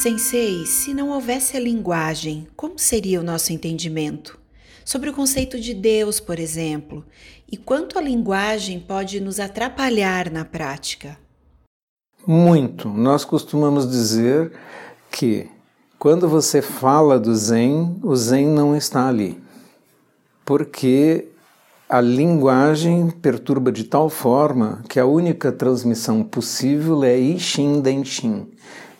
Sensei, se não houvesse a linguagem, como seria o nosso entendimento? Sobre o conceito de Deus, por exemplo, e quanto a linguagem pode nos atrapalhar na prática? Muito. Nós costumamos dizer que quando você fala do Zen, o Zen não está ali. Porque a linguagem perturba de tal forma que a única transmissão possível é Ishin Denshin,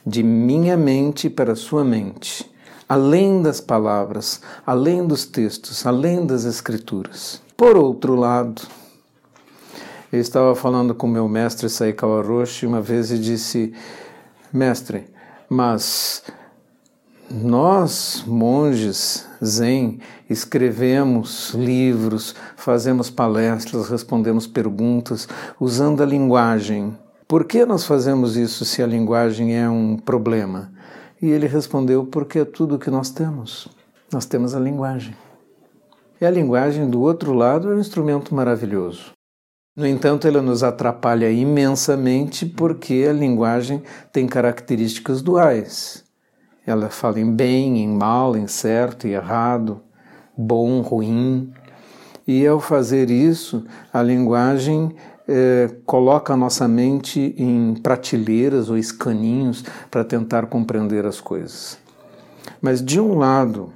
de minha mente para sua mente, além das palavras, além dos textos, além das escrituras. Por outro lado, eu estava falando com meu mestre Saikawa Roshi uma vez e disse: Mestre, mas nós, monges zen, escrevemos livros, fazemos palestras, respondemos perguntas usando a linguagem. Por que nós fazemos isso se a linguagem é um problema? E ele respondeu: porque é tudo que nós temos. Nós temos a linguagem. E a linguagem, do outro lado, é um instrumento maravilhoso. No entanto, ela nos atrapalha imensamente porque a linguagem tem características duais. Ela fala em bem, em mal, em certo e errado, bom, ruim. E ao fazer isso, a linguagem é, coloca a nossa mente em prateleiras ou escaninhos para tentar compreender as coisas. Mas de um lado,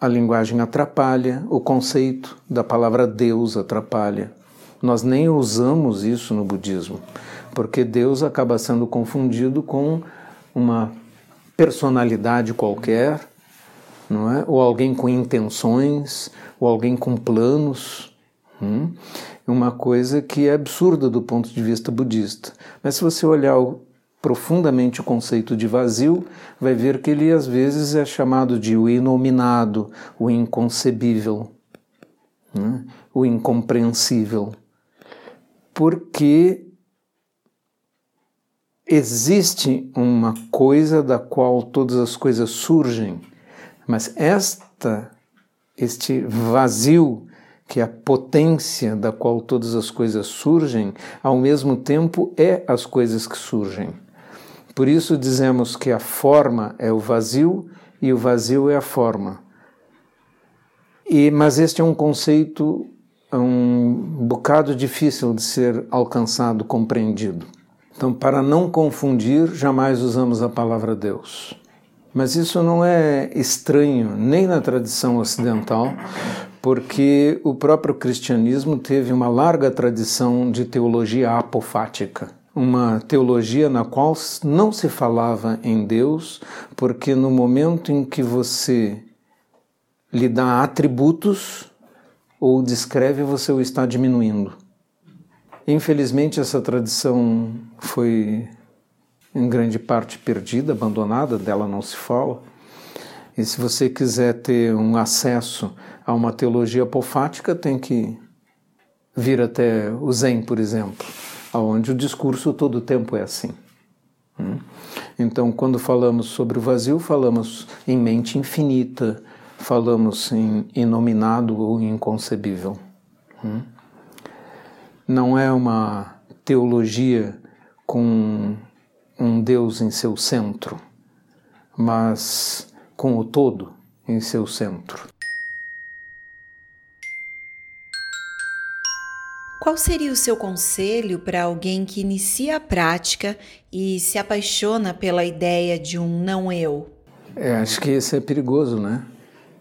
a linguagem atrapalha, o conceito da palavra Deus atrapalha. Nós nem usamos isso no budismo, porque Deus acaba sendo confundido com uma personalidade qualquer, não é? Ou alguém com intenções, ou alguém com planos. Hum? Uma coisa que é absurda do ponto de vista budista. Mas se você olhar profundamente o conceito de vazio, vai ver que ele às vezes é chamado de o inominado, o inconcebível, né? o incompreensível. Porque existe uma coisa da qual todas as coisas surgem, mas esta este vazio que é a potência da qual todas as coisas surgem, ao mesmo tempo é as coisas que surgem. Por isso dizemos que a forma é o vazio e o vazio é a forma. E, mas este é um conceito um bocado difícil de ser alcançado, compreendido. Então, para não confundir, jamais usamos a palavra Deus. Mas isso não é estranho nem na tradição ocidental, porque o próprio cristianismo teve uma larga tradição de teologia apofática. Uma teologia na qual não se falava em Deus, porque no momento em que você lhe dá atributos ou descreve, você o está diminuindo. Infelizmente, essa tradição foi em grande parte perdida, abandonada, dela não se fala. E se você quiser ter um acesso a uma teologia apofática, tem que vir até o Zen, por exemplo, onde o discurso todo o tempo é assim. Hum? Então, quando falamos sobre o vazio, falamos em mente infinita, falamos em inominado ou inconcebível. Hum? não é uma teologia com um Deus em seu centro, mas com o todo em seu centro. Qual seria o seu conselho para alguém que inicia a prática e se apaixona pela ideia de um não eu? É, acho que isso é perigoso, né?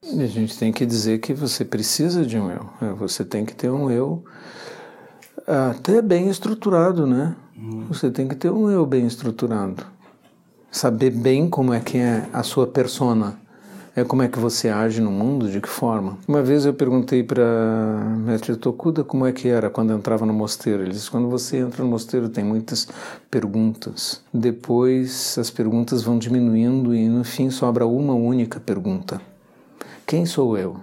A gente tem que dizer que você precisa de um eu. É, você tem que ter um eu até bem estruturado, né? Hum. Você tem que ter um eu bem estruturado. Saber bem como é que é a sua persona. É como é que você age no mundo, de que forma. Uma vez eu perguntei para mestre Tokuda como é que era quando entrava no mosteiro. Ele disse: quando você entra no mosteiro tem muitas perguntas. Depois as perguntas vão diminuindo e no fim sobra uma única pergunta: Quem sou eu?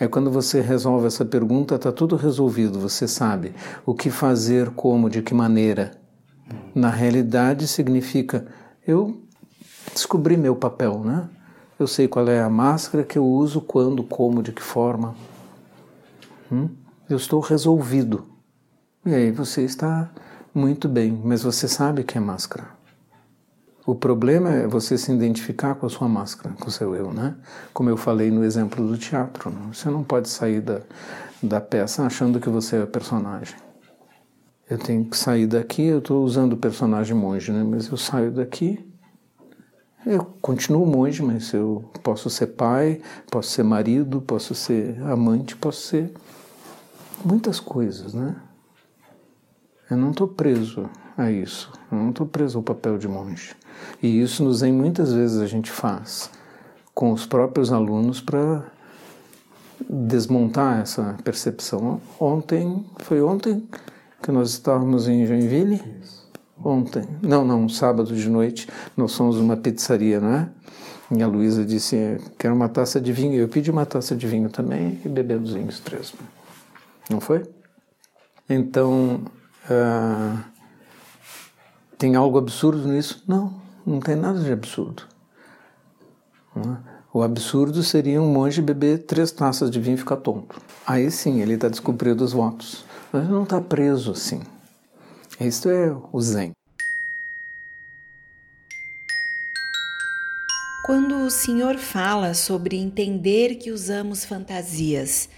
É quando você resolve essa pergunta, está tudo resolvido, você sabe o que fazer, como, de que maneira. Na realidade, significa eu descobri meu papel, né? Eu sei qual é a máscara que eu uso, quando, como, de que forma. Hum? Eu estou resolvido. E aí você está muito bem, mas você sabe que é máscara. O problema é você se identificar com a sua máscara, com o seu eu, né? Como eu falei no exemplo do teatro. Né? Você não pode sair da, da peça achando que você é personagem. Eu tenho que sair daqui, eu estou usando o personagem monge, né? Mas eu saio daqui, eu continuo monge, mas eu posso ser pai, posso ser marido, posso ser amante, posso ser muitas coisas, né? Eu não estou preso a isso, eu não estou preso ao papel de monge. E isso nos em muitas vezes a gente faz com os próprios alunos para desmontar essa percepção. Ontem, foi ontem que nós estávamos em Joinville? Ontem. Não, não, sábado de noite, nós fomos numa pizzaria, não é? E a Luísa disse, quero uma taça de vinho. Eu pedi uma taça de vinho também e bebemos vinhos três. Não foi? Então, uh, tem algo absurdo nisso? Não, não tem nada de absurdo. É? O absurdo seria um monge beber três taças de vinho e ficar tonto. Aí sim, ele está descumprindo os votos. Mas não está preso assim. Isto é o Zen. Quando o Senhor fala sobre entender que usamos fantasias,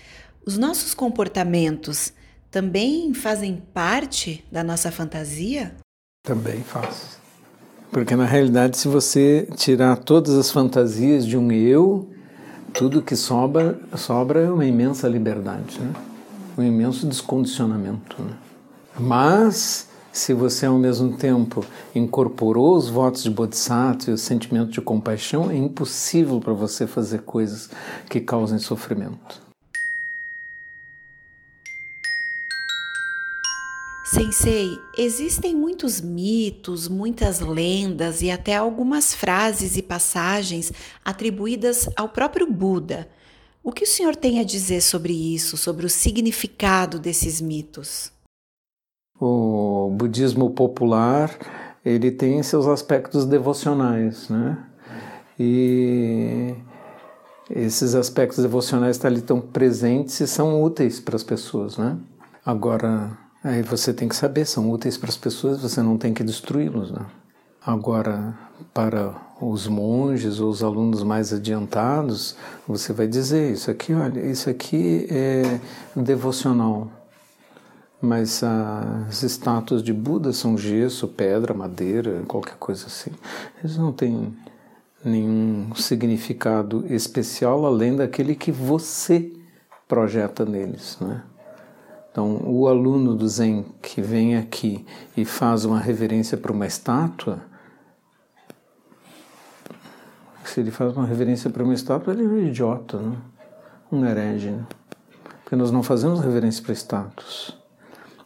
os nossos comportamentos também fazem parte da nossa fantasia? Também faz. Porque na realidade, se você tirar todas as fantasias de um eu, tudo que sobra, sobra é uma imensa liberdade, né? um imenso descondicionamento. Né? Mas, se você ao mesmo tempo incorporou os votos de Bodhisattva e o sentimento de compaixão, é impossível para você fazer coisas que causem sofrimento. Sensei, existem muitos mitos, muitas lendas e até algumas frases e passagens atribuídas ao próprio Buda. O que o senhor tem a dizer sobre isso, sobre o significado desses mitos? O budismo popular, ele tem seus aspectos devocionais, né? E esses aspectos devocionais ali estão presentes e são úteis para as pessoas, né? Agora, Aí você tem que saber, são úteis para as pessoas, você não tem que destruí-los. Né? Agora, para os monges ou os alunos mais adiantados, você vai dizer isso aqui, olha, isso aqui é devocional. Mas as estátuas de Buda são gesso, pedra, madeira, qualquer coisa assim. Eles não têm nenhum significado especial além daquele que você projeta neles, né? Então, o aluno do Zen que vem aqui e faz uma reverência para uma estátua, se ele faz uma reverência para uma estátua, ele é um idiota, né? um herege. Né? Porque nós não fazemos reverência para estátuas.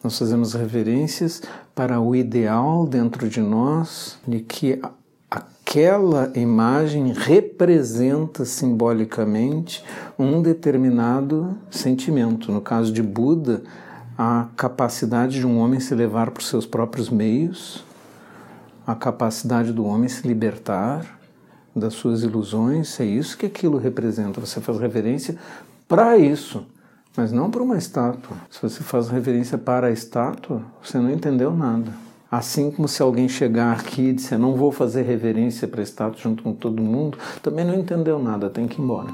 Nós fazemos reverências para o ideal dentro de nós de que aquela imagem representa simbolicamente um determinado sentimento. No caso de Buda, a capacidade de um homem se levar por seus próprios meios, a capacidade do homem se libertar das suas ilusões, é isso que aquilo representa. Você faz reverência para isso, mas não para uma estátua. Se você faz reverência para a estátua, você não entendeu nada. Assim como se alguém chegar aqui e disser não vou fazer reverência para estátua junto com todo mundo, também não entendeu nada, tem que ir embora.